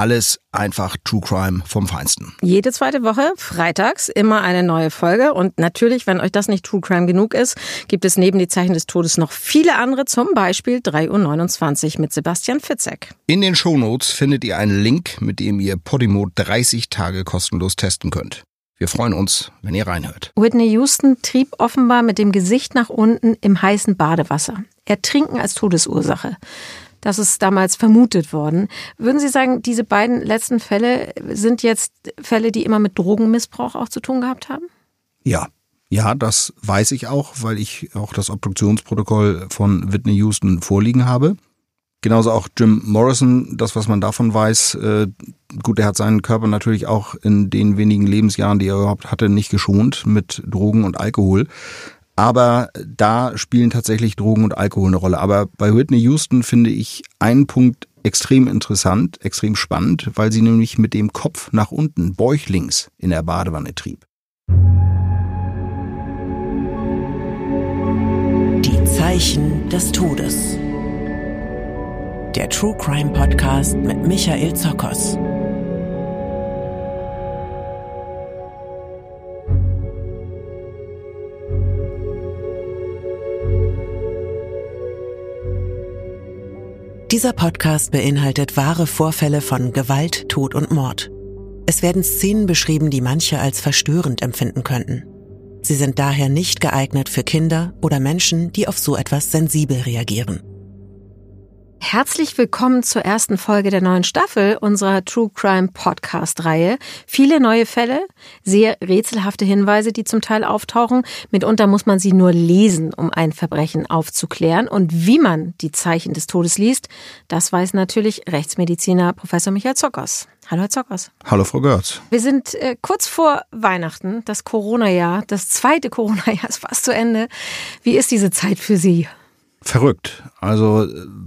Alles einfach True Crime vom Feinsten. Jede zweite Woche, freitags, immer eine neue Folge. Und natürlich, wenn euch das nicht True Crime genug ist, gibt es neben die Zeichen des Todes noch viele andere, zum Beispiel 3.29 Uhr mit Sebastian Fitzek. In den Shownotes findet ihr einen Link, mit dem ihr Podimo 30 Tage kostenlos testen könnt. Wir freuen uns, wenn ihr reinhört. Whitney Houston trieb offenbar mit dem Gesicht nach unten im heißen Badewasser. Ertrinken als Todesursache. Das ist damals vermutet worden. Würden Sie sagen, diese beiden letzten Fälle sind jetzt Fälle, die immer mit Drogenmissbrauch auch zu tun gehabt haben? Ja. Ja, das weiß ich auch, weil ich auch das Obduktionsprotokoll von Whitney Houston vorliegen habe. Genauso auch Jim Morrison, das, was man davon weiß, äh, gut, er hat seinen Körper natürlich auch in den wenigen Lebensjahren, die er überhaupt hatte, nicht geschont mit Drogen und Alkohol. Aber da spielen tatsächlich Drogen und Alkohol eine Rolle. Aber bei Whitney Houston finde ich einen Punkt extrem interessant, extrem spannend, weil sie nämlich mit dem Kopf nach unten, bäuchlings, in der Badewanne trieb. Die Zeichen des Todes. Der True Crime Podcast mit Michael Zokos. Dieser Podcast beinhaltet wahre Vorfälle von Gewalt, Tod und Mord. Es werden Szenen beschrieben, die manche als verstörend empfinden könnten. Sie sind daher nicht geeignet für Kinder oder Menschen, die auf so etwas sensibel reagieren. Herzlich willkommen zur ersten Folge der neuen Staffel unserer True Crime Podcast Reihe. Viele neue Fälle, sehr rätselhafte Hinweise, die zum Teil auftauchen. Mitunter muss man sie nur lesen, um ein Verbrechen aufzuklären. Und wie man die Zeichen des Todes liest, das weiß natürlich Rechtsmediziner Professor Michael Zockers. Hallo Herr Zockers. Hallo Frau Görz. Wir sind äh, kurz vor Weihnachten, das Corona-Jahr, das zweite Corona-Jahr ist fast zu Ende. Wie ist diese Zeit für Sie? Verrückt. Also,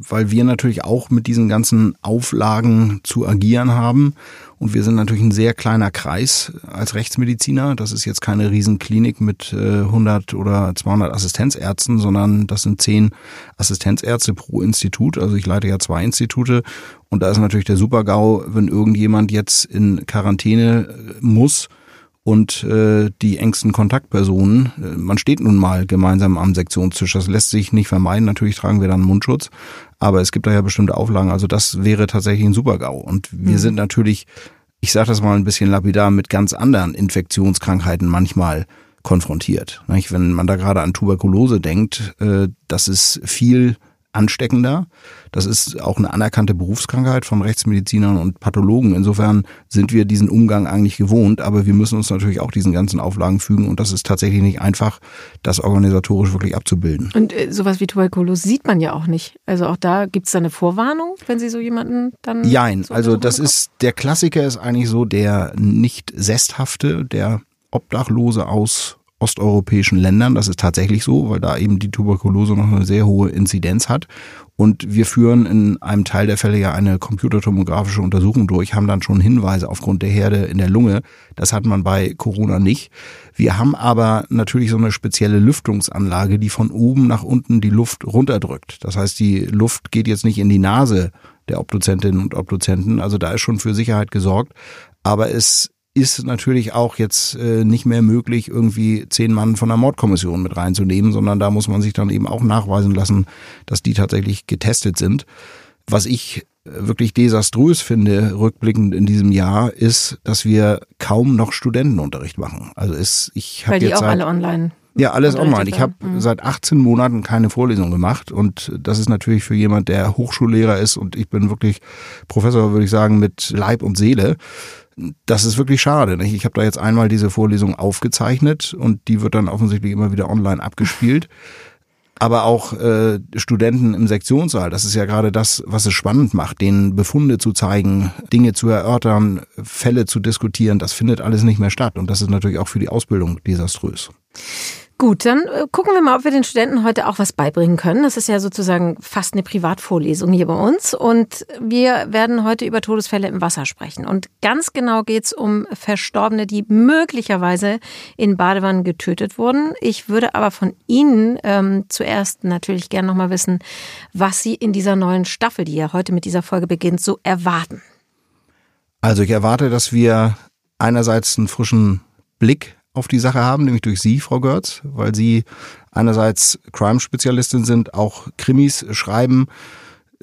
weil wir natürlich auch mit diesen ganzen Auflagen zu agieren haben. Und wir sind natürlich ein sehr kleiner Kreis als Rechtsmediziner. Das ist jetzt keine Riesenklinik mit 100 oder 200 Assistenzärzten, sondern das sind zehn Assistenzärzte pro Institut. Also ich leite ja zwei Institute. Und da ist natürlich der Supergau, wenn irgendjemand jetzt in Quarantäne muss, und äh, die engsten Kontaktpersonen. Äh, man steht nun mal gemeinsam am Sektionstisch. Das lässt sich nicht vermeiden. Natürlich tragen wir dann Mundschutz, aber es gibt da ja bestimmte Auflagen. Also das wäre tatsächlich ein Supergau. Und wir mhm. sind natürlich, ich sage das mal ein bisschen lapidar, mit ganz anderen Infektionskrankheiten manchmal konfrontiert. Wenn man da gerade an Tuberkulose denkt, äh, das ist viel ansteckender. Das ist auch eine anerkannte Berufskrankheit von Rechtsmedizinern und Pathologen. Insofern sind wir diesen Umgang eigentlich gewohnt, aber wir müssen uns natürlich auch diesen ganzen Auflagen fügen und das ist tatsächlich nicht einfach, das organisatorisch wirklich abzubilden. Und äh, sowas wie Tuberkulose sieht man ja auch nicht. Also auch da gibt es eine Vorwarnung, wenn Sie so jemanden dann. Jein, so also das ist, der Klassiker ist eigentlich so der nicht Sesthafte, der Obdachlose aus osteuropäischen Ländern. Das ist tatsächlich so, weil da eben die Tuberkulose noch eine sehr hohe Inzidenz hat. Und wir führen in einem Teil der Fälle ja eine computertomografische Untersuchung durch, haben dann schon Hinweise aufgrund der Herde in der Lunge. Das hat man bei Corona nicht. Wir haben aber natürlich so eine spezielle Lüftungsanlage, die von oben nach unten die Luft runterdrückt. Das heißt, die Luft geht jetzt nicht in die Nase der Obduzentinnen und Obduzenten. Also da ist schon für Sicherheit gesorgt. Aber es ist natürlich auch jetzt äh, nicht mehr möglich, irgendwie zehn Mann von der Mordkommission mit reinzunehmen, sondern da muss man sich dann eben auch nachweisen lassen, dass die tatsächlich getestet sind. Was ich äh, wirklich desaströs finde, rückblickend in diesem Jahr, ist, dass wir kaum noch Studentenunterricht machen. Also ist, ich habe jetzt die auch seit, alle online. Ja, alles online. Ich habe mhm. seit 18 Monaten keine Vorlesung gemacht und das ist natürlich für jemand, der Hochschullehrer ist und ich bin wirklich Professor, würde ich sagen, mit Leib und Seele das ist wirklich schade. Nicht? Ich habe da jetzt einmal diese Vorlesung aufgezeichnet und die wird dann offensichtlich immer wieder online abgespielt. Aber auch äh, Studenten im Sektionssaal, das ist ja gerade das, was es spannend macht, denen Befunde zu zeigen, Dinge zu erörtern, Fälle zu diskutieren, das findet alles nicht mehr statt. Und das ist natürlich auch für die Ausbildung desaströs. Gut, dann äh, gucken wir mal, ob wir den Studenten heute auch was beibringen können. Das ist ja sozusagen fast eine Privatvorlesung hier bei uns. Und wir werden heute über Todesfälle im Wasser sprechen. Und ganz genau geht's um Verstorbene, die möglicherweise in Badewannen getötet wurden. Ich würde aber von Ihnen ähm, zuerst natürlich gerne nochmal wissen, was Sie in dieser neuen Staffel, die ja heute mit dieser Folge beginnt, so erwarten. Also ich erwarte, dass wir einerseits einen frischen Blick auf die Sache haben, nämlich durch Sie, Frau Görz, weil Sie einerseits Crime-Spezialistin sind, auch Krimis schreiben,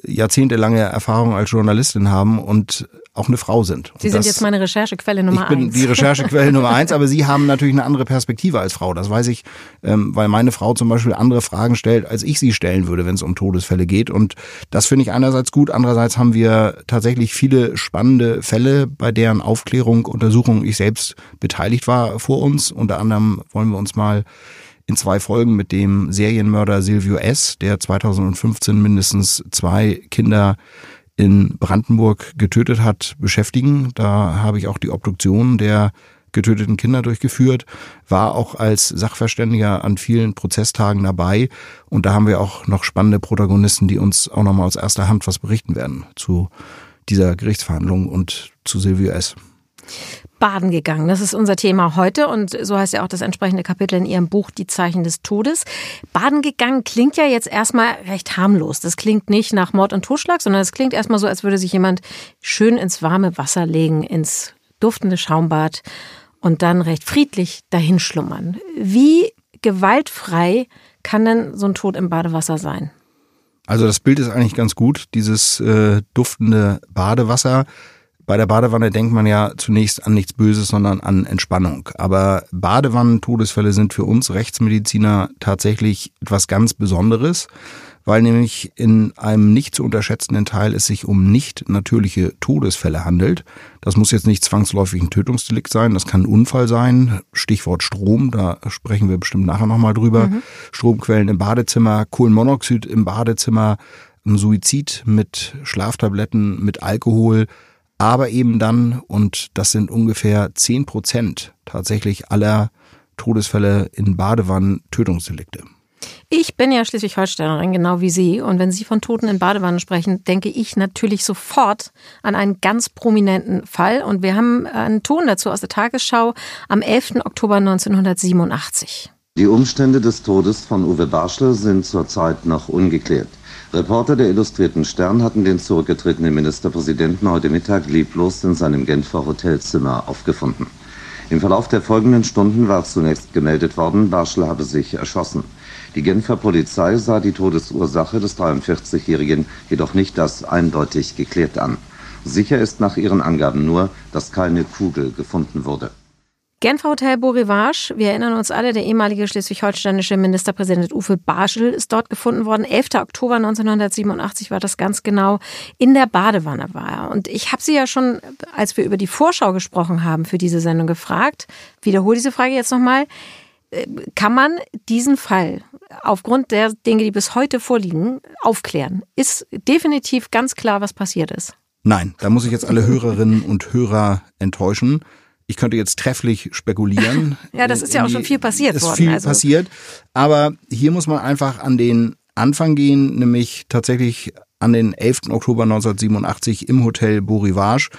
jahrzehntelange Erfahrung als Journalistin haben und auch eine Frau sind. Sie sind jetzt meine Recherchequelle Nummer eins. Ich bin eins. die Recherchequelle Nummer eins, aber Sie haben natürlich eine andere Perspektive als Frau. Das weiß ich, ähm, weil meine Frau zum Beispiel andere Fragen stellt, als ich sie stellen würde, wenn es um Todesfälle geht. Und das finde ich einerseits gut. Andererseits haben wir tatsächlich viele spannende Fälle, bei deren Aufklärung, Untersuchung ich selbst beteiligt war vor uns. Unter anderem wollen wir uns mal in zwei Folgen mit dem Serienmörder Silvio S., der 2015 mindestens zwei Kinder in Brandenburg getötet hat, beschäftigen. Da habe ich auch die Obduktion der getöteten Kinder durchgeführt, war auch als Sachverständiger an vielen Prozesstagen dabei. Und da haben wir auch noch spannende Protagonisten, die uns auch nochmal aus erster Hand was berichten werden zu dieser Gerichtsverhandlung und zu Silvio S baden gegangen. Das ist unser Thema heute und so heißt ja auch das entsprechende Kapitel in Ihrem Buch Die Zeichen des Todes. Baden gegangen klingt ja jetzt erstmal recht harmlos. Das klingt nicht nach Mord und Totschlag, sondern es klingt erstmal so, als würde sich jemand schön ins warme Wasser legen, ins duftende Schaumbad und dann recht friedlich dahin schlummern. Wie gewaltfrei kann denn so ein Tod im Badewasser sein? Also das Bild ist eigentlich ganz gut, dieses äh, duftende Badewasser bei der Badewanne denkt man ja zunächst an nichts Böses, sondern an Entspannung. Aber Badewannentodesfälle sind für uns Rechtsmediziner tatsächlich etwas ganz Besonderes, weil nämlich in einem nicht zu unterschätzenden Teil es sich um nicht natürliche Todesfälle handelt. Das muss jetzt nicht zwangsläufig ein Tötungsdelikt sein, das kann ein Unfall sein. Stichwort Strom, da sprechen wir bestimmt nachher nochmal drüber. Mhm. Stromquellen im Badezimmer, Kohlenmonoxid im Badezimmer, ein Suizid mit Schlaftabletten, mit Alkohol aber eben dann, und das sind ungefähr zehn Prozent tatsächlich aller Todesfälle in Badewannen Tötungsdelikte. Ich bin ja Schleswig-Holsteinerin, genau wie Sie. Und wenn Sie von Toten in Badewannen sprechen, denke ich natürlich sofort an einen ganz prominenten Fall. Und wir haben einen Ton dazu aus der Tagesschau am 11. Oktober 1987. Die Umstände des Todes von Uwe Barschel sind zurzeit noch ungeklärt. Reporter der Illustrierten Stern hatten den zurückgetretenen Ministerpräsidenten heute Mittag leblos in seinem Genfer Hotelzimmer aufgefunden. Im Verlauf der folgenden Stunden war zunächst gemeldet worden, Barschel habe sich erschossen. Die Genfer Polizei sah die Todesursache des 43-Jährigen jedoch nicht als eindeutig geklärt an. Sicher ist nach ihren Angaben nur, dass keine Kugel gefunden wurde. Genfer Hotel Beau Rivage, wir erinnern uns alle, der ehemalige schleswig-holsteinische Ministerpräsident Uwe Barschel ist dort gefunden worden. 11. Oktober 1987 war das ganz genau. In der Badewanne war er. Und ich habe Sie ja schon, als wir über die Vorschau gesprochen haben, für diese Sendung gefragt. Wiederhole diese Frage jetzt nochmal. Äh, kann man diesen Fall aufgrund der Dinge, die bis heute vorliegen, aufklären? Ist definitiv ganz klar, was passiert ist. Nein, da muss ich jetzt alle Hörerinnen und Hörer enttäuschen. Ich könnte jetzt trefflich spekulieren. ja, das ist ja auch schon viel passiert ist worden. Viel also. passiert. Aber hier muss man einfach an den Anfang gehen, nämlich tatsächlich an den 11. Oktober 1987 im Hotel Beau Rivage.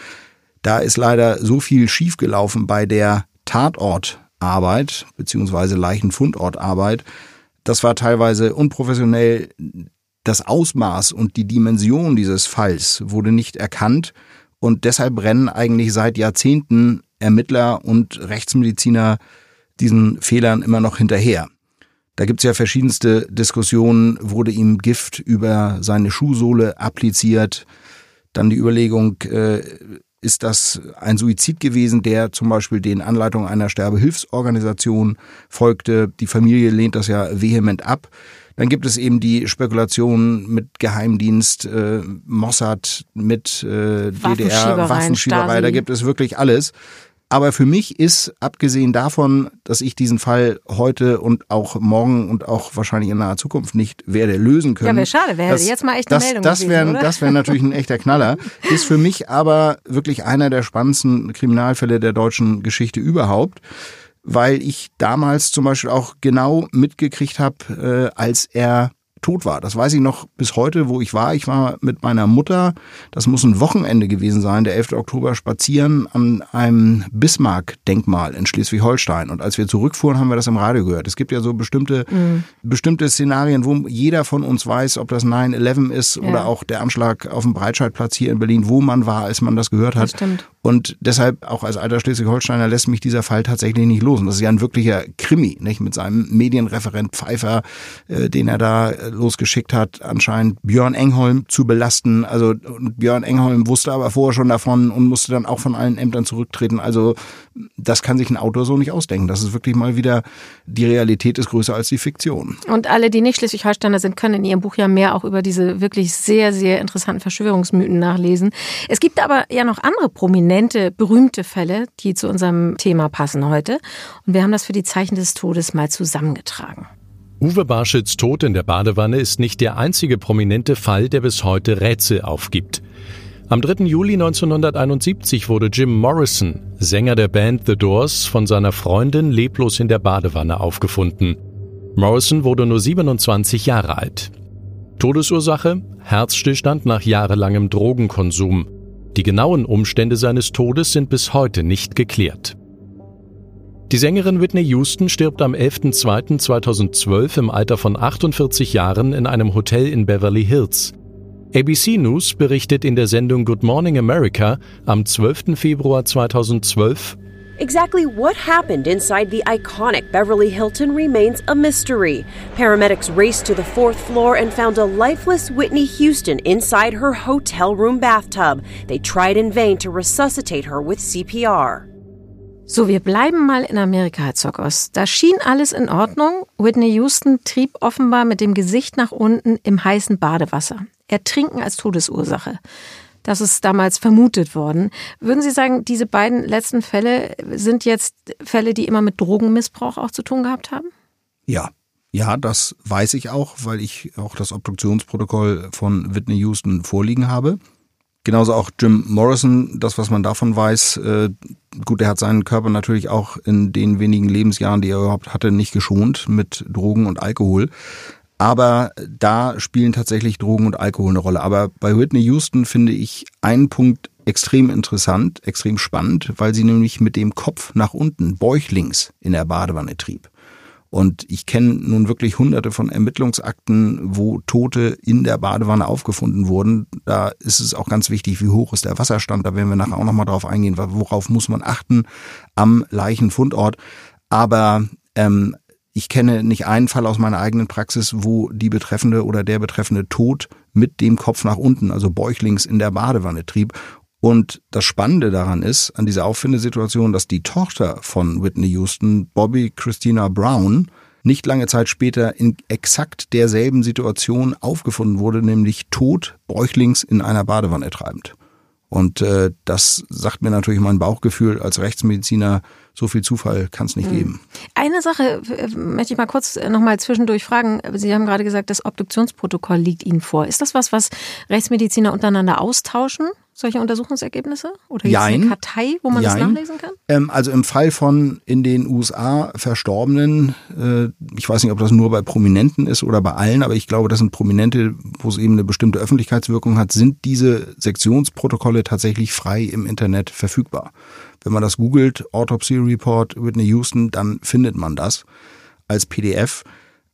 Da ist leider so viel schiefgelaufen bei der Tatortarbeit beziehungsweise Leichenfundortarbeit. Das war teilweise unprofessionell. Das Ausmaß und die Dimension dieses Falls wurde nicht erkannt und deshalb brennen eigentlich seit Jahrzehnten Ermittler und Rechtsmediziner diesen Fehlern immer noch hinterher. Da gibt's ja verschiedenste Diskussionen, wurde ihm Gift über seine Schuhsohle appliziert, dann die Überlegung, äh, ist das ein Suizid gewesen, der zum Beispiel den Anleitungen einer Sterbehilfsorganisation folgte. Die Familie lehnt das ja vehement ab. Dann gibt es eben die Spekulation mit Geheimdienst, äh, Mossad, mit äh, DDR, Waffenschieberei. Da gibt es wirklich alles. Aber für mich ist, abgesehen davon, dass ich diesen Fall heute und auch morgen und auch wahrscheinlich in naher Zukunft nicht werde lösen können. Ja, wäre schade, wäre jetzt mal echt eine das, Meldung das wäre, Das wäre natürlich ein echter Knaller. Ist für mich aber wirklich einer der spannendsten Kriminalfälle der deutschen Geschichte überhaupt. weil ich damals zum Beispiel auch genau mitgekriegt habe, äh, als er tot war. Das weiß ich noch bis heute, wo ich war. Ich war mit meiner Mutter, das muss ein Wochenende gewesen sein, der 11. Oktober, spazieren an einem Bismarck-Denkmal in Schleswig-Holstein. Und als wir zurückfuhren, haben wir das im Radio gehört. Es gibt ja so bestimmte, mhm. bestimmte Szenarien, wo jeder von uns weiß, ob das 9-11 ist ja. oder auch der Anschlag auf dem Breitscheidplatz hier in Berlin, wo man war, als man das gehört hat. Das stimmt. Und deshalb, auch als alter Schleswig-Holsteiner, lässt mich dieser Fall tatsächlich nicht los. Und das ist ja ein wirklicher Krimi, nicht? Mit seinem Medienreferent Pfeiffer, äh, den er da äh, losgeschickt hat, anscheinend Björn Engholm zu belasten. Also Björn Engholm wusste aber vorher schon davon und musste dann auch von allen Ämtern zurücktreten. Also das kann sich ein Autor so nicht ausdenken. Das ist wirklich mal wieder, die Realität ist größer als die Fiktion. Und alle, die nicht Schleswig-Holsteiner sind, können in ihrem Buch ja mehr auch über diese wirklich sehr, sehr interessanten Verschwörungsmythen nachlesen. Es gibt aber ja noch andere prominente, berühmte Fälle, die zu unserem Thema passen heute. Und wir haben das für die Zeichen des Todes mal zusammengetragen. Uwe Barschits Tod in der Badewanne ist nicht der einzige prominente Fall, der bis heute Rätsel aufgibt. Am 3. Juli 1971 wurde Jim Morrison, Sänger der Band The Doors, von seiner Freundin leblos in der Badewanne aufgefunden. Morrison wurde nur 27 Jahre alt. Todesursache? Herzstillstand nach jahrelangem Drogenkonsum. Die genauen Umstände seines Todes sind bis heute nicht geklärt. Die Sängerin Whitney Houston stirbt am 11.02.2012 im Alter von 48 Jahren in einem Hotel in Beverly Hills. ABC News berichtet in der Sendung Good Morning America am 12. Februar 2012 Exactly what happened inside the iconic Beverly Hilton remains a mystery. Paramedics raced to the fourth floor and found a lifeless Whitney Houston inside her hotel room bathtub. They tried in vain to resuscitate her with CPR. So, wir bleiben mal in Amerika, Herr Zockers. Da schien alles in Ordnung. Whitney Houston trieb offenbar mit dem Gesicht nach unten im heißen Badewasser. Ertrinken als Todesursache. Das ist damals vermutet worden. Würden Sie sagen, diese beiden letzten Fälle sind jetzt Fälle, die immer mit Drogenmissbrauch auch zu tun gehabt haben? Ja. Ja, das weiß ich auch, weil ich auch das Obduktionsprotokoll von Whitney Houston vorliegen habe. Genauso auch Jim Morrison, das, was man davon weiß, äh, gut, er hat seinen Körper natürlich auch in den wenigen Lebensjahren, die er überhaupt hatte, nicht geschont mit Drogen und Alkohol. Aber da spielen tatsächlich Drogen und Alkohol eine Rolle. Aber bei Whitney Houston finde ich einen Punkt extrem interessant, extrem spannend, weil sie nämlich mit dem Kopf nach unten, bäuchlings, in der Badewanne trieb. Und ich kenne nun wirklich hunderte von Ermittlungsakten, wo Tote in der Badewanne aufgefunden wurden. Da ist es auch ganz wichtig, wie hoch ist der Wasserstand. Da werden wir nachher auch nochmal drauf eingehen, worauf muss man achten am Leichenfundort. Aber ähm, ich kenne nicht einen Fall aus meiner eigenen Praxis, wo die Betreffende oder der Betreffende tot mit dem Kopf nach unten, also bäuchlings in der Badewanne trieb. Und das Spannende daran ist, an dieser Auffindesituation, dass die Tochter von Whitney Houston, Bobby Christina Brown, nicht lange Zeit später in exakt derselben Situation aufgefunden wurde, nämlich tot, bäuchlings in einer Badewanne treibend. Und äh, das sagt mir natürlich mein Bauchgefühl als Rechtsmediziner, so viel Zufall kann es nicht mhm. geben. Eine Sache möchte ich mal kurz nochmal zwischendurch fragen. Sie haben gerade gesagt, das Obduktionsprotokoll liegt Ihnen vor. Ist das was, was Rechtsmediziner untereinander austauschen? Solche Untersuchungsergebnisse? Oder gibt es eine Kartei, wo man Jein. das nachlesen kann? Ähm, also im Fall von in den USA Verstorbenen, äh, ich weiß nicht, ob das nur bei Prominenten ist oder bei allen, aber ich glaube, das sind Prominente, wo es eben eine bestimmte Öffentlichkeitswirkung hat, sind diese Sektionsprotokolle tatsächlich frei im Internet verfügbar. Wenn man das googelt, Autopsy Report Whitney Houston, dann findet man das als PDF.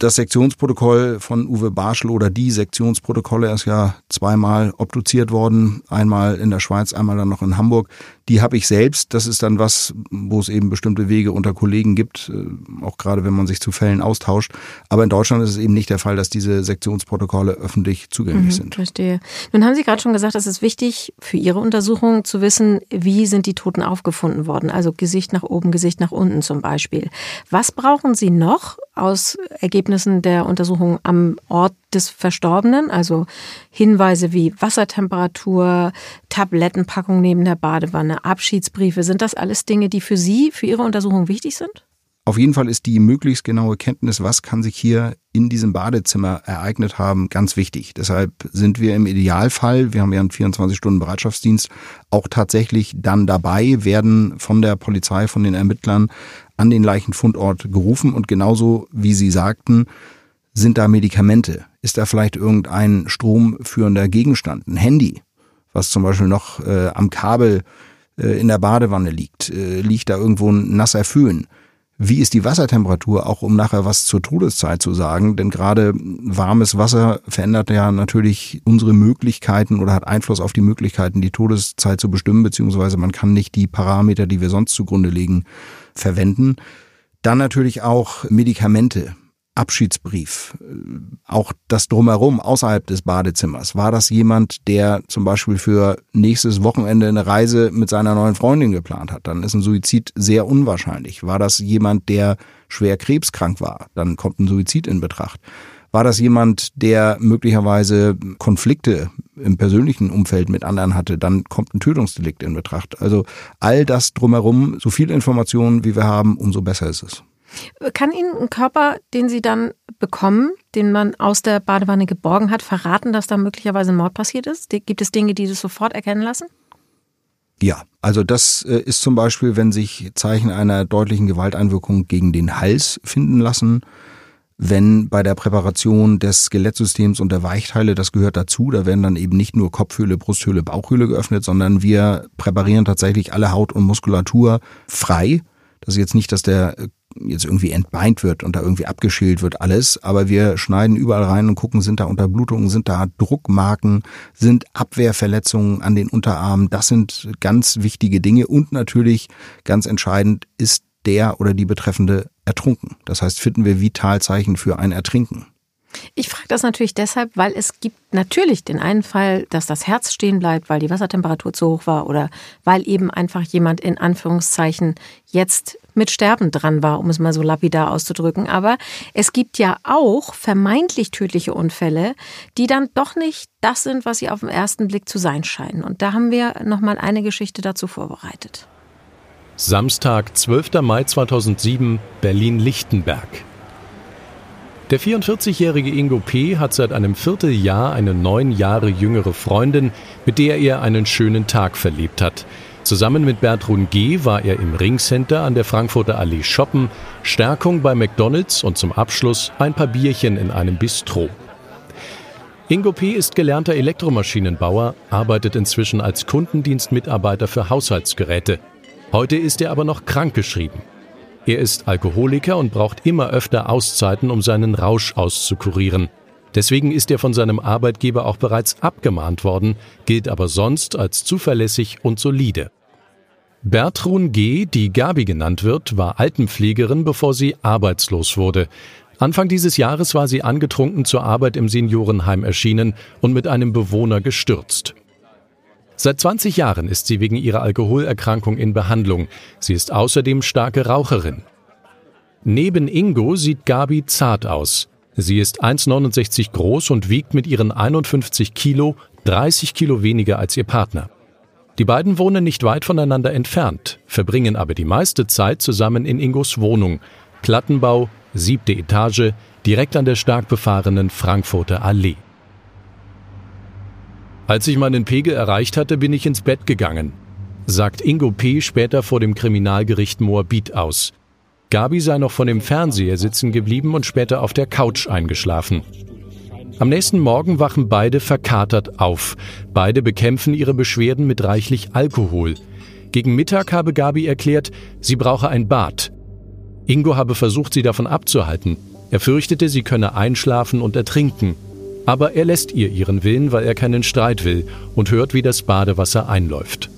Das Sektionsprotokoll von Uwe Barschel oder die Sektionsprotokolle ist ja zweimal obduziert worden, einmal in der Schweiz, einmal dann noch in Hamburg. Die habe ich selbst. Das ist dann was, wo es eben bestimmte Wege unter Kollegen gibt, äh, auch gerade wenn man sich zu Fällen austauscht. Aber in Deutschland ist es eben nicht der Fall, dass diese Sektionsprotokolle öffentlich zugänglich mhm, sind. Verstehe. Nun haben Sie gerade schon gesagt, es ist wichtig für Ihre Untersuchung zu wissen, wie sind die Toten aufgefunden worden. Also Gesicht nach oben, Gesicht nach unten zum Beispiel. Was brauchen Sie noch aus Ergebnissen der Untersuchung am Ort des Verstorbenen, also Hinweise wie Wassertemperatur, Tablettenpackung neben der Badewanne, Abschiedsbriefe, sind das alles Dinge, die für Sie, für Ihre Untersuchung wichtig sind? Auf jeden Fall ist die möglichst genaue Kenntnis, was kann sich hier in diesem Badezimmer ereignet haben, ganz wichtig. Deshalb sind wir im Idealfall, wir haben ja einen 24-Stunden-Bereitschaftsdienst, auch tatsächlich dann dabei, werden von der Polizei, von den Ermittlern an den Leichenfundort gerufen und genauso wie Sie sagten, sind da Medikamente? Ist da vielleicht irgendein stromführender Gegenstand, ein Handy, was zum Beispiel noch äh, am Kabel äh, in der Badewanne liegt? Äh, liegt da irgendwo ein nasser Föhn? Wie ist die Wassertemperatur, auch um nachher was zur Todeszeit zu sagen? Denn gerade warmes Wasser verändert ja natürlich unsere Möglichkeiten oder hat Einfluss auf die Möglichkeiten, die Todeszeit zu bestimmen, beziehungsweise man kann nicht die Parameter, die wir sonst zugrunde legen, verwenden. Dann natürlich auch Medikamente. Abschiedsbrief, auch das drumherum außerhalb des Badezimmers. War das jemand, der zum Beispiel für nächstes Wochenende eine Reise mit seiner neuen Freundin geplant hat? Dann ist ein Suizid sehr unwahrscheinlich. War das jemand, der schwer krebskrank war? Dann kommt ein Suizid in Betracht. War das jemand, der möglicherweise Konflikte im persönlichen Umfeld mit anderen hatte, dann kommt ein Tötungsdelikt in Betracht. Also all das drumherum, so viel Informationen wie wir haben, umso besser ist es. Kann Ihnen ein Körper, den Sie dann bekommen, den man aus der Badewanne geborgen hat, verraten, dass da möglicherweise ein Mord passiert ist? Gibt es Dinge, die das sofort erkennen lassen? Ja, also das äh, ist zum Beispiel, wenn sich Zeichen einer deutlichen Gewalteinwirkung gegen den Hals finden lassen, wenn bei der Präparation des Skelettsystems und der Weichteile, das gehört dazu, da werden dann eben nicht nur Kopfhöhle, Brusthöhle, Bauchhöhle geöffnet, sondern wir präparieren tatsächlich alle Haut und Muskulatur frei. Das ist jetzt nicht, dass der jetzt irgendwie entbeint wird und da irgendwie abgeschält wird alles, aber wir schneiden überall rein und gucken, sind da Unterblutungen, sind da Druckmarken, sind Abwehrverletzungen an den Unterarmen. Das sind ganz wichtige Dinge und natürlich ganz entscheidend ist der oder die Betreffende ertrunken. Das heißt, finden wir Vitalzeichen für ein Ertrinken. Ich frage das natürlich deshalb, weil es gibt natürlich den einen Fall, dass das Herz stehen bleibt, weil die Wassertemperatur zu hoch war oder weil eben einfach jemand in Anführungszeichen jetzt mit Sterben dran war, um es mal so lapidar auszudrücken. Aber es gibt ja auch vermeintlich tödliche Unfälle, die dann doch nicht das sind, was sie auf den ersten Blick zu sein scheinen. Und da haben wir nochmal eine Geschichte dazu vorbereitet. Samstag, 12. Mai 2007, Berlin-Lichtenberg. Der 44-jährige Ingo P. hat seit einem Vierteljahr eine neun Jahre jüngere Freundin, mit der er einen schönen Tag verlebt hat. Zusammen mit Bertrun G. war er im Ringcenter an der Frankfurter Allee shoppen, Stärkung bei McDonalds und zum Abschluss ein paar Bierchen in einem Bistro. Ingo P. ist gelernter Elektromaschinenbauer, arbeitet inzwischen als Kundendienstmitarbeiter für Haushaltsgeräte. Heute ist er aber noch krankgeschrieben. Er ist Alkoholiker und braucht immer öfter Auszeiten, um seinen Rausch auszukurieren. Deswegen ist er von seinem Arbeitgeber auch bereits abgemahnt worden, gilt aber sonst als zuverlässig und solide. Bertrun G., die Gabi genannt wird, war Altenpflegerin, bevor sie arbeitslos wurde. Anfang dieses Jahres war sie angetrunken zur Arbeit im Seniorenheim erschienen und mit einem Bewohner gestürzt. Seit 20 Jahren ist sie wegen ihrer Alkoholerkrankung in Behandlung. Sie ist außerdem starke Raucherin. Neben Ingo sieht Gabi zart aus. Sie ist 1,69 groß und wiegt mit ihren 51 Kilo 30 Kilo weniger als ihr Partner. Die beiden wohnen nicht weit voneinander entfernt, verbringen aber die meiste Zeit zusammen in Ingos Wohnung. Plattenbau, siebte Etage, direkt an der stark befahrenen Frankfurter Allee. Als ich meinen Pegel erreicht hatte, bin ich ins Bett gegangen, sagt Ingo P. später vor dem Kriminalgericht Moabit aus. Gabi sei noch von dem Fernseher sitzen geblieben und später auf der Couch eingeschlafen. Am nächsten Morgen wachen beide verkatert auf. Beide bekämpfen ihre Beschwerden mit reichlich Alkohol. Gegen Mittag habe Gabi erklärt, sie brauche ein Bad. Ingo habe versucht, sie davon abzuhalten. Er fürchtete, sie könne einschlafen und ertrinken. Aber er lässt ihr ihren Willen, weil er keinen Streit will und hört, wie das Badewasser einläuft.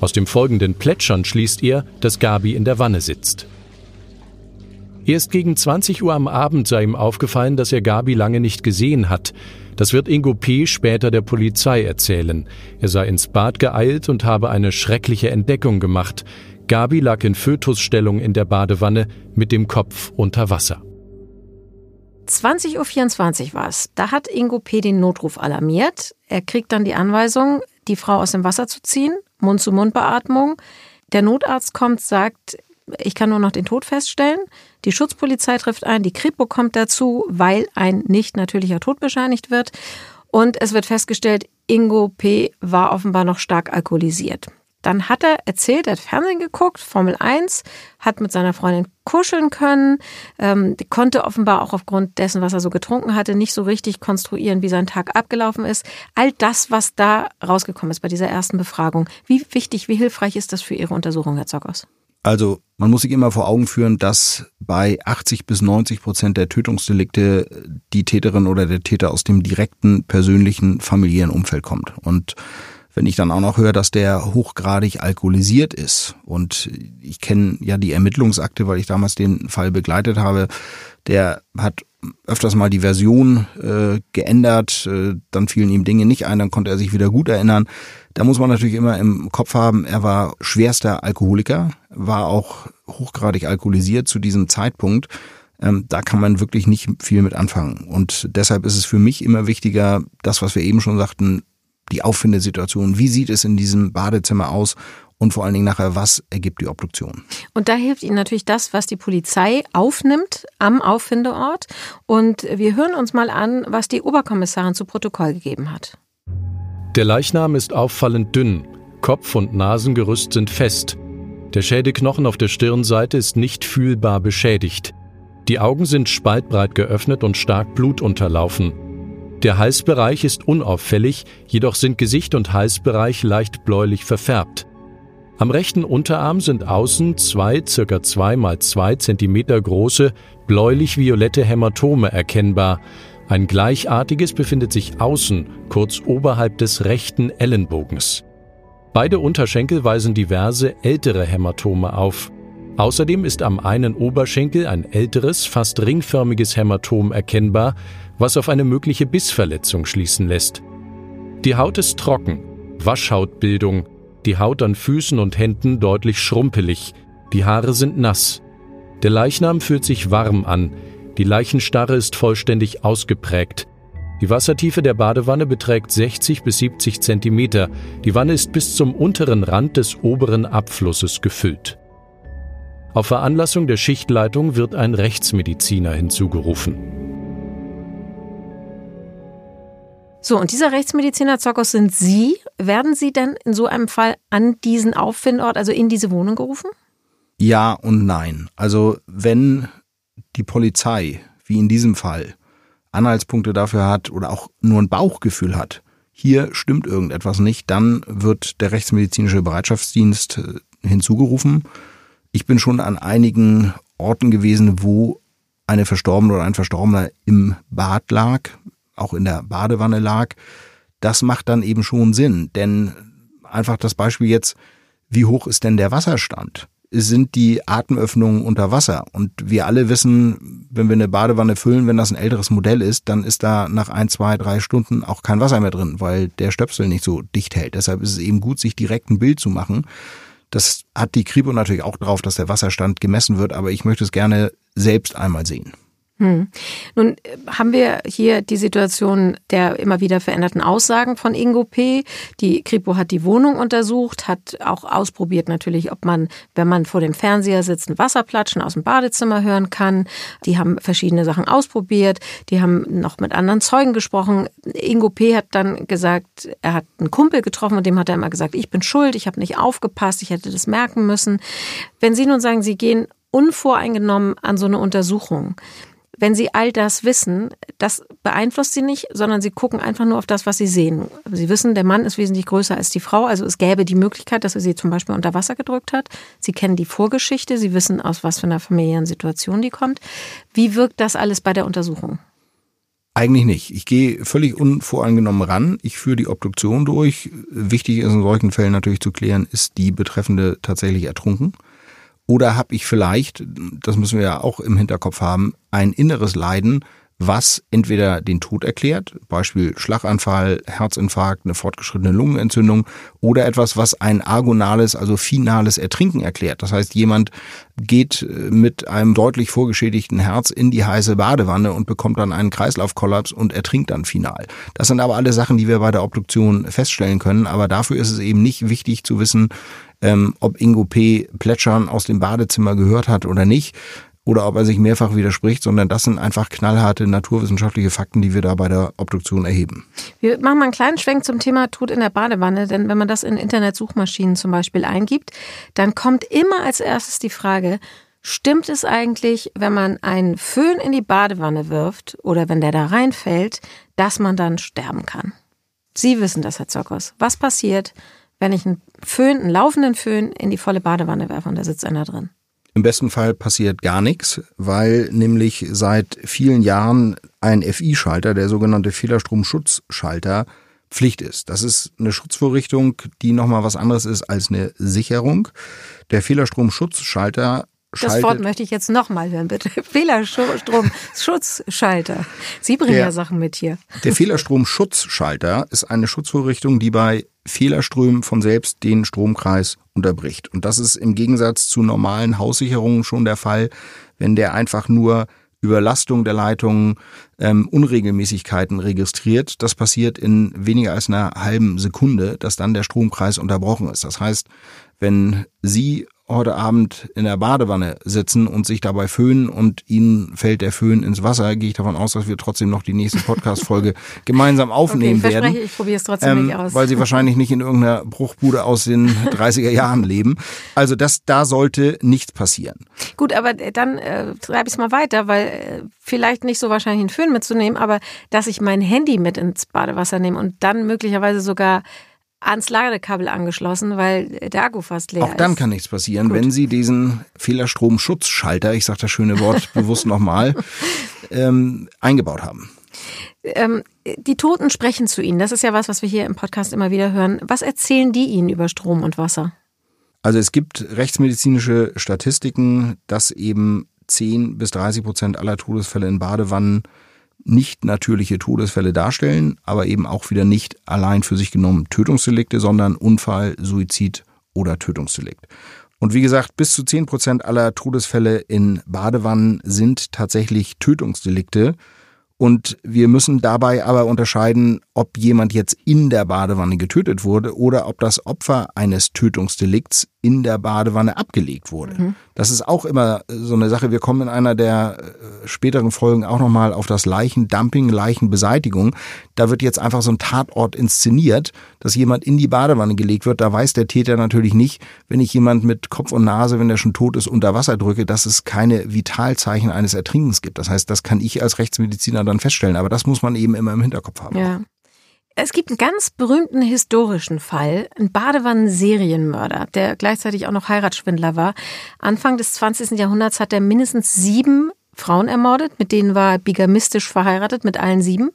Aus dem folgenden Plätschern schließt er, dass Gabi in der Wanne sitzt. Erst gegen 20 Uhr am Abend sei ihm aufgefallen, dass er Gabi lange nicht gesehen hat. Das wird Ingo P. später der Polizei erzählen. Er sei ins Bad geeilt und habe eine schreckliche Entdeckung gemacht. Gabi lag in Fötusstellung in der Badewanne mit dem Kopf unter Wasser. 20.24 Uhr war es. Da hat Ingo P. den Notruf alarmiert. Er kriegt dann die Anweisung, die Frau aus dem Wasser zu ziehen, Mund-zu-Mund-Beatmung. Der Notarzt kommt, sagt, ich kann nur noch den Tod feststellen. Die Schutzpolizei trifft ein, die Kripo kommt dazu, weil ein nicht natürlicher Tod bescheinigt wird. Und es wird festgestellt, Ingo P. war offenbar noch stark alkoholisiert. dann hat er erzählt, er hat Fernsehen geguckt, Formel 1, hat mit seiner Freundin kuscheln können, ähm, konnte offenbar auch aufgrund dessen, was er so getrunken hatte, nicht so richtig konstruieren, wie sein Tag abgelaufen ist. All das, was da rausgekommen ist bei dieser ersten Befragung. Wie wichtig, wie hilfreich ist das für Ihre Untersuchung, Herr Zockers? Also man muss sich immer vor Augen führen, dass bei 80 bis 90 Prozent der Tötungsdelikte die Täterin oder der Täter aus dem direkten, persönlichen, familiären Umfeld kommt. Und wenn ich dann auch noch höre, dass der hochgradig alkoholisiert ist und ich kenne ja die Ermittlungsakte, weil ich damals den Fall begleitet habe, der hat öfters mal die Version äh, geändert, äh, dann fielen ihm Dinge nicht ein, dann konnte er sich wieder gut erinnern. Da muss man natürlich immer im Kopf haben, er war schwerster Alkoholiker, war auch hochgradig alkoholisiert zu diesem Zeitpunkt. Ähm, da kann man wirklich nicht viel mit anfangen. Und deshalb ist es für mich immer wichtiger, das, was wir eben schon sagten, die Auffindesituation. Wie sieht es in diesem Badezimmer aus? Und vor allen Dingen nachher, was ergibt die Obduktion? Und da hilft Ihnen natürlich das, was die Polizei aufnimmt am Auffindeort. Und wir hören uns mal an, was die Oberkommissarin zu Protokoll gegeben hat. Der Leichnam ist auffallend dünn. Kopf und Nasengerüst sind fest. Der Schädelknochen auf der Stirnseite ist nicht fühlbar beschädigt. Die Augen sind spaltbreit geöffnet und stark blutunterlaufen. Der Halsbereich ist unauffällig, jedoch sind Gesicht und Halsbereich leicht bläulich verfärbt. Am rechten Unterarm sind außen zwei ca. 2 x 2 cm große bläulich-violette Hämatome erkennbar. Ein gleichartiges befindet sich außen, kurz oberhalb des rechten Ellenbogens. Beide Unterschenkel weisen diverse ältere Hämatome auf. Außerdem ist am einen Oberschenkel ein älteres, fast ringförmiges Hämatom erkennbar, was auf eine mögliche Bissverletzung schließen lässt. Die Haut ist trocken, Waschhautbildung, die Haut an Füßen und Händen deutlich schrumpelig, die Haare sind nass. Der Leichnam fühlt sich warm an, die Leichenstarre ist vollständig ausgeprägt. Die Wassertiefe der Badewanne beträgt 60 bis 70 Zentimeter. Die Wanne ist bis zum unteren Rand des oberen Abflusses gefüllt. Auf Veranlassung der Schichtleitung wird ein Rechtsmediziner hinzugerufen. So, und dieser Rechtsmediziner Zockos sind Sie. Werden Sie denn in so einem Fall an diesen Auffindort, also in diese Wohnung gerufen? Ja und nein. Also wenn die Polizei, wie in diesem Fall, Anhaltspunkte dafür hat oder auch nur ein Bauchgefühl hat, hier stimmt irgendetwas nicht, dann wird der rechtsmedizinische Bereitschaftsdienst äh, hinzugerufen. Ich bin schon an einigen Orten gewesen, wo eine Verstorbene oder ein Verstorbener im Bad lag, auch in der Badewanne lag, das macht dann eben schon Sinn. Denn einfach das Beispiel jetzt, wie hoch ist denn der Wasserstand? Sind die Atemöffnungen unter Wasser? Und wir alle wissen, wenn wir eine Badewanne füllen, wenn das ein älteres Modell ist, dann ist da nach ein, zwei, drei Stunden auch kein Wasser mehr drin, weil der Stöpsel nicht so dicht hält. Deshalb ist es eben gut, sich direkt ein Bild zu machen. Das hat die Kripo natürlich auch drauf, dass der Wasserstand gemessen wird, aber ich möchte es gerne selbst einmal sehen. Hm. Nun äh, haben wir hier die Situation der immer wieder veränderten Aussagen von Ingo P. Die Kripo hat die Wohnung untersucht, hat auch ausprobiert natürlich, ob man, wenn man vor dem Fernseher sitzt, ein Wasserplatschen aus dem Badezimmer hören kann. Die haben verschiedene Sachen ausprobiert. Die haben noch mit anderen Zeugen gesprochen. Ingo P. hat dann gesagt, er hat einen Kumpel getroffen und dem hat er immer gesagt, ich bin schuld, ich habe nicht aufgepasst, ich hätte das merken müssen. Wenn Sie nun sagen, Sie gehen unvoreingenommen an so eine Untersuchung, wenn sie all das wissen, das beeinflusst sie nicht, sondern sie gucken einfach nur auf das, was sie sehen. Sie wissen, der Mann ist wesentlich größer als die Frau, also es gäbe die Möglichkeit, dass er sie zum Beispiel unter Wasser gedrückt hat. Sie kennen die Vorgeschichte, sie wissen, aus was für einer familiären Situation die kommt. Wie wirkt das alles bei der Untersuchung? Eigentlich nicht. Ich gehe völlig unvoreingenommen ran. Ich führe die Obduktion durch. Wichtig ist in solchen Fällen natürlich zu klären, ist die Betreffende tatsächlich ertrunken? Oder habe ich vielleicht, das müssen wir ja auch im Hinterkopf haben, ein inneres Leiden, was entweder den Tod erklärt, Beispiel Schlaganfall, Herzinfarkt, eine fortgeschrittene Lungenentzündung oder etwas, was ein agonales, also finales Ertrinken erklärt. Das heißt, jemand geht äh, mit einem deutlich vorgeschädigten Herz in die heiße Badewanne und bekommt dann einen Kreislaufkollaps und ertrinkt dann final. Das sind aber alle Sachen, die wir bei der Obduktion feststellen können, aber dafür ist es eben nicht wichtig zu wissen, ähm, ob Ingo P. Plätschern aus dem Badezimmer gehört hat oder nicht. oder ob er sich mehrfach widerspricht, sondern das sind einfach knallharte naturwissenschaftliche Fakten, die wir da bei der Obduktion erheben. Wir machen mal einen kleinen Schwenk zum Thema Tod in der Badewanne, denn wenn man das in Internetsuchmaschinen zum Beispiel eingibt, dann kommt immer als erstes die Frage, stimmt es eigentlich, wenn man einen Föhn in die Badewanne wirft oder wenn der da reinfällt, dass man dann sterben kann? Sie wissen das, Herr Zockers. Was passiert, wenn ich einen Föhn, einen laufenden Föhn in die volle Badewanne werfe und da sitzt einer drin? Im besten Fall passiert gar nichts, weil nämlich seit vielen Jahren ein FI-Schalter, der sogenannte Fehlerstromschutzschalter, Pflicht ist. Das ist eine Schutzvorrichtung, die nochmal was anderes ist als eine Sicherung. Der Fehlerstromschutzschalter das Wort möchte ich jetzt nochmal hören, bitte. Fehlerstromschutzschalter. Sie bringen der, ja Sachen mit hier. Der Fehlerstromschutzschalter ist eine Schutzvorrichtung, die bei Fehlerströmen von selbst den Stromkreis unterbricht. Und das ist im Gegensatz zu normalen Haussicherungen schon der Fall, wenn der einfach nur Überlastung der Leitungen, ähm, Unregelmäßigkeiten registriert. Das passiert in weniger als einer halben Sekunde, dass dann der Stromkreis unterbrochen ist. Das heißt, wenn Sie heute Abend in der Badewanne sitzen und sich dabei föhnen und ihnen fällt der Föhn ins Wasser, gehe ich davon aus, dass wir trotzdem noch die nächste Podcast-Folge gemeinsam aufnehmen okay, ich werden. Ich probiere es trotzdem ähm, nicht aus. Weil sie wahrscheinlich nicht in irgendeiner Bruchbude aus den 30er Jahren leben. Also das, da sollte nichts passieren. Gut, aber dann äh, treibe ich es mal weiter, weil äh, vielleicht nicht so wahrscheinlich einen Föhn mitzunehmen, aber dass ich mein Handy mit ins Badewasser nehme und dann möglicherweise sogar ans Ladekabel angeschlossen, weil der Akku fast leer ist. Auch dann kann nichts passieren, Gut. wenn Sie diesen Fehlerstromschutzschalter, ich sage das schöne Wort bewusst nochmal, ähm, eingebaut haben. Ähm, die Toten sprechen zu Ihnen. Das ist ja was, was wir hier im Podcast immer wieder hören. Was erzählen die Ihnen über Strom und Wasser? Also es gibt rechtsmedizinische Statistiken, dass eben 10 bis 30 Prozent aller Todesfälle in Badewannen nicht natürliche Todesfälle darstellen, aber eben auch wieder nicht allein für sich genommen Tötungsdelikte, sondern Unfall, Suizid oder Tötungsdelikt. Und wie gesagt, bis zu zehn Prozent aller Todesfälle in Badewannen sind tatsächlich Tötungsdelikte. Und wir müssen dabei aber unterscheiden, ob jemand jetzt in der Badewanne getötet wurde oder ob das Opfer eines Tötungsdelikts in der Badewanne abgelegt wurde. Mhm. Das ist auch immer so eine Sache. Wir kommen in einer der äh, späteren Folgen auch nochmal auf das Leichendumping, Leichenbeseitigung. Da wird jetzt einfach so ein Tatort inszeniert, dass jemand in die Badewanne gelegt wird. Da weiß der Täter natürlich nicht, wenn ich jemand mit Kopf und Nase, wenn der schon tot ist, unter Wasser drücke, dass es keine Vitalzeichen eines Ertrinkens gibt. Das heißt, das kann ich als Rechtsmediziner dann feststellen. Aber das muss man eben immer im Hinterkopf haben. Ja. Es gibt einen ganz berühmten historischen Fall, ein Badewannen-Serienmörder, der gleichzeitig auch noch Heiratsschwindler war. Anfang des 20. Jahrhunderts hat er mindestens sieben Frauen ermordet, mit denen war er bigamistisch verheiratet, mit allen sieben.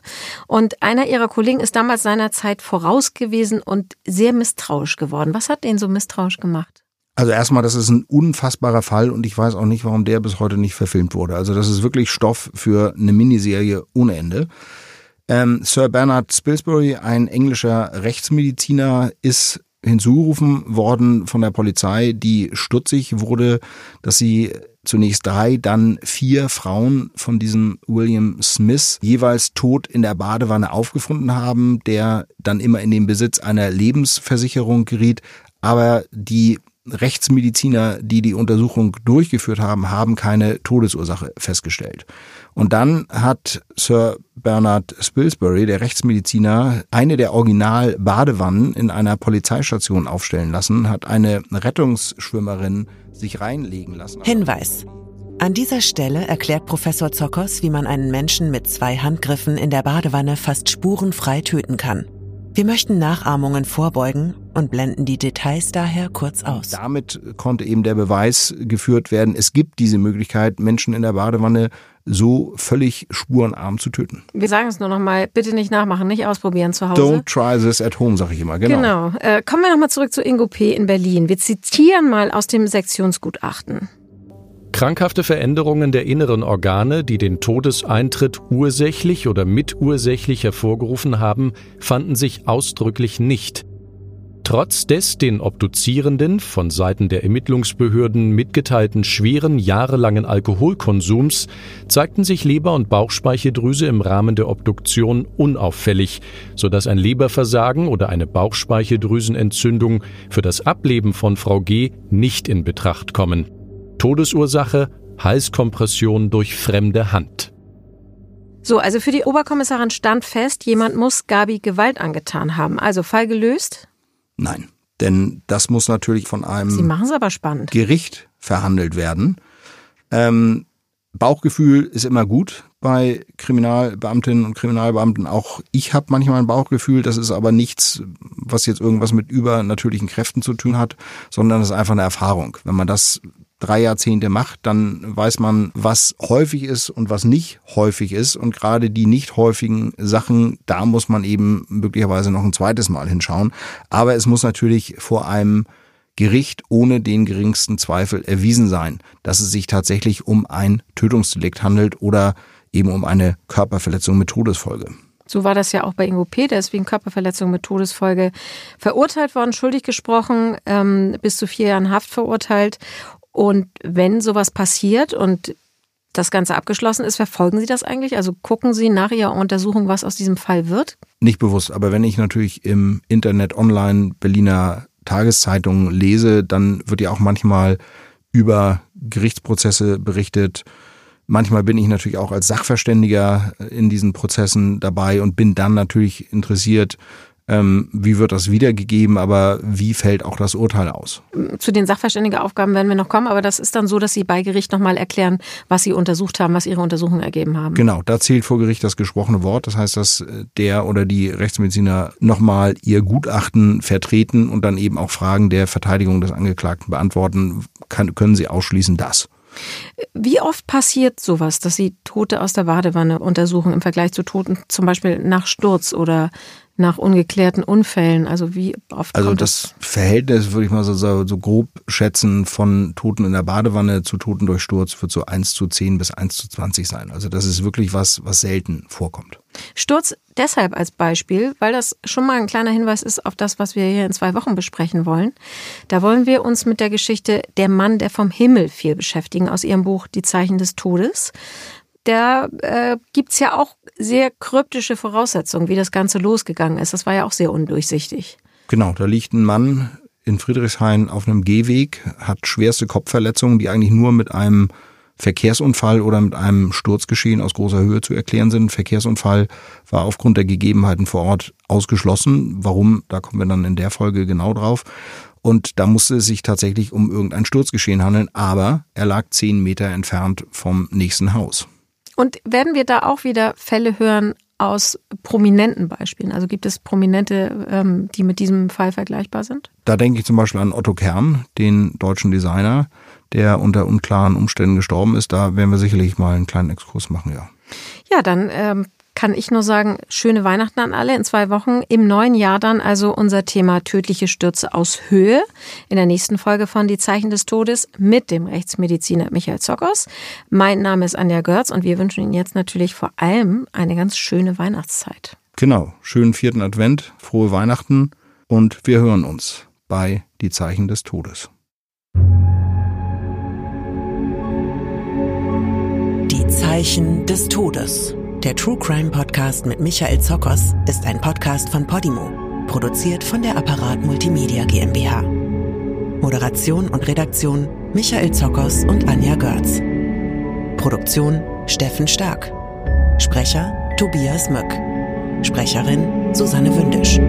Und einer ihrer Kollegen ist damals seiner Zeit voraus gewesen und sehr misstrauisch geworden. Was hat den so misstrauisch gemacht? Also erstmal, das ist ein unfassbarer Fall und ich weiß auch nicht, warum der bis heute nicht verfilmt wurde. Also das ist wirklich Stoff für eine Miniserie ohne Ende. Ähm, Sir Bernard Spilsbury, ein englischer Rechtsmediziner, ist hinzugerufen worden von der Polizei, die stutzig wurde, dass sie zunächst drei, dann vier Frauen von diesem William Smith jeweils tot in der Badewanne aufgefunden haben, der dann immer in den Besitz einer Lebensversicherung geriet, aber die Rechtsmediziner, die die Untersuchung durchgeführt haben, haben keine Todesursache festgestellt. Und dann hat Sir Bernard Spilsbury, der Rechtsmediziner, eine der Original-Badewannen in einer Polizeistation aufstellen lassen, hat eine Rettungsschwimmerin sich reinlegen lassen. Hinweis. An dieser Stelle erklärt Professor Zokos, wie man einen Menschen mit zwei Handgriffen in der Badewanne fast spurenfrei töten kann. Wir möchten Nachahmungen vorbeugen und blenden die Details daher kurz aus. Damit konnte eben der Beweis geführt werden, es gibt diese Möglichkeit, Menschen in der Badewanne so völlig spurenarm zu töten. Wir sagen es nur noch mal, bitte nicht nachmachen, nicht ausprobieren zu Hause. Don't try this at home, sage ich immer. Genau. genau. Äh, kommen wir noch mal zurück zu Ingo P. in Berlin. Wir zitieren mal aus dem Sektionsgutachten. Krankhafte Veränderungen der inneren Organe, die den Todeseintritt ursächlich oder mitursächlich hervorgerufen haben, fanden sich ausdrücklich nicht. Trotz des den Obduzierenden von Seiten der Ermittlungsbehörden mitgeteilten schweren jahrelangen Alkoholkonsums zeigten sich Leber- und Bauchspeicheldrüse im Rahmen der Obduktion unauffällig, sodass ein Leberversagen oder eine Bauchspeicheldrüsenentzündung für das Ableben von Frau G nicht in Betracht kommen. Todesursache Halskompression durch fremde Hand. So, also für die Oberkommissarin stand fest, jemand muss Gabi Gewalt angetan haben. Also Fall gelöst? Nein, denn das muss natürlich von einem Sie machen es aber spannend. Gericht verhandelt werden. Ähm, Bauchgefühl ist immer gut bei Kriminalbeamtinnen und Kriminalbeamten. Auch ich habe manchmal ein Bauchgefühl, das ist aber nichts, was jetzt irgendwas mit übernatürlichen Kräften zu tun hat, sondern es ist einfach eine Erfahrung. Wenn man das drei Jahrzehnte macht, dann weiß man, was häufig ist und was nicht häufig ist. Und gerade die nicht häufigen Sachen, da muss man eben möglicherweise noch ein zweites Mal hinschauen. Aber es muss natürlich vor einem Gericht ohne den geringsten Zweifel erwiesen sein, dass es sich tatsächlich um ein Tötungsdelikt handelt oder eben um eine Körperverletzung mit Todesfolge. So war das ja auch bei Ingo P., der ist wegen Körperverletzung mit Todesfolge verurteilt worden, schuldig gesprochen, ähm, bis zu vier Jahren Haft verurteilt. Und wenn sowas passiert und das Ganze abgeschlossen ist, verfolgen Sie das eigentlich? Also gucken Sie nach Ihrer Untersuchung, was aus diesem Fall wird? Nicht bewusst, aber wenn ich natürlich im Internet online Berliner Tageszeitungen lese, dann wird ja auch manchmal über Gerichtsprozesse berichtet. Manchmal bin ich natürlich auch als Sachverständiger in diesen Prozessen dabei und bin dann natürlich interessiert, ähm, wie wird das wiedergegeben, aber wie fällt auch das Urteil aus? Zu den Sachverständigeaufgaben werden wir noch kommen, aber das ist dann so, dass Sie bei Gericht nochmal erklären, was Sie untersucht haben, was Ihre Untersuchungen ergeben haben. Genau, da zählt vor Gericht das gesprochene Wort. Das heißt, dass äh, der oder die Rechtsmediziner nochmal ihr Gutachten vertreten und dann eben auch Fragen der Verteidigung des Angeklagten beantworten. Kann, können Sie ausschließen das? Wie oft passiert sowas, dass Sie Tote aus der Badewanne untersuchen im Vergleich zu Toten zum Beispiel nach Sturz oder nach ungeklärten Unfällen? Also wie oft Also kommt das Verhältnis, würde ich mal so, so, so grob schätzen, von Toten in der Badewanne zu Toten durch Sturz wird so 1 zu 10 bis 1 zu 20 sein. Also das ist wirklich was, was selten vorkommt. Sturz deshalb als Beispiel, weil das schon mal ein kleiner Hinweis ist auf das, was wir hier in zwei Wochen besprechen wollen. Da wollen wir uns mit der Geschichte Der Mann, der vom Himmel fiel beschäftigen aus ihrem Buch Die Zeichen des Todes. Da äh, gibt's ja auch sehr kryptische Voraussetzungen, wie das Ganze losgegangen ist. Das war ja auch sehr undurchsichtig. Genau, da liegt ein Mann in Friedrichshain auf einem Gehweg, hat schwerste Kopfverletzungen, die eigentlich nur mit einem Verkehrsunfall oder mit einem Sturzgeschehen aus großer Höhe zu erklären sind. Verkehrsunfall war aufgrund der Gegebenheiten vor Ort ausgeschlossen. Warum? Da kommen wir dann in der Folge genau drauf. Und da musste es sich tatsächlich um irgendein Sturzgeschehen handeln, aber er lag zehn Meter entfernt vom nächsten Haus. Und werden wir da auch wieder Fälle hören aus prominenten Beispielen? Also gibt es Prominente, ähm, die mit diesem Fall vergleichbar sind? Da denke ich zum Beispiel an Otto Kern, den deutschen Designer, der unter unklaren Umständen gestorben ist. Da werden wir sicherlich mal einen kleinen Exkurs machen, ja. Ja, dann ähm, kann ich nur sagen, schöne Weihnachten an alle in zwei Wochen. Im neuen Jahr dann also unser Thema tödliche Stürze aus Höhe. In der nächsten Folge von Die Zeichen des Todes mit dem Rechtsmediziner Michael Zockers. Mein Name ist Anja Görz und wir wünschen Ihnen jetzt natürlich vor allem eine ganz schöne Weihnachtszeit. Genau, schönen vierten Advent, frohe Weihnachten und wir hören uns bei Die Zeichen des Todes. Die Zeichen des Todes. Der True Crime Podcast mit Michael Zokos ist ein Podcast von Podimo, produziert von der Apparat Multimedia GmbH. Moderation und Redaktion Michael Zokos und Anja Görz. Produktion Steffen Stark. Sprecher Tobias Möck. Sprecherin Susanne Wündisch.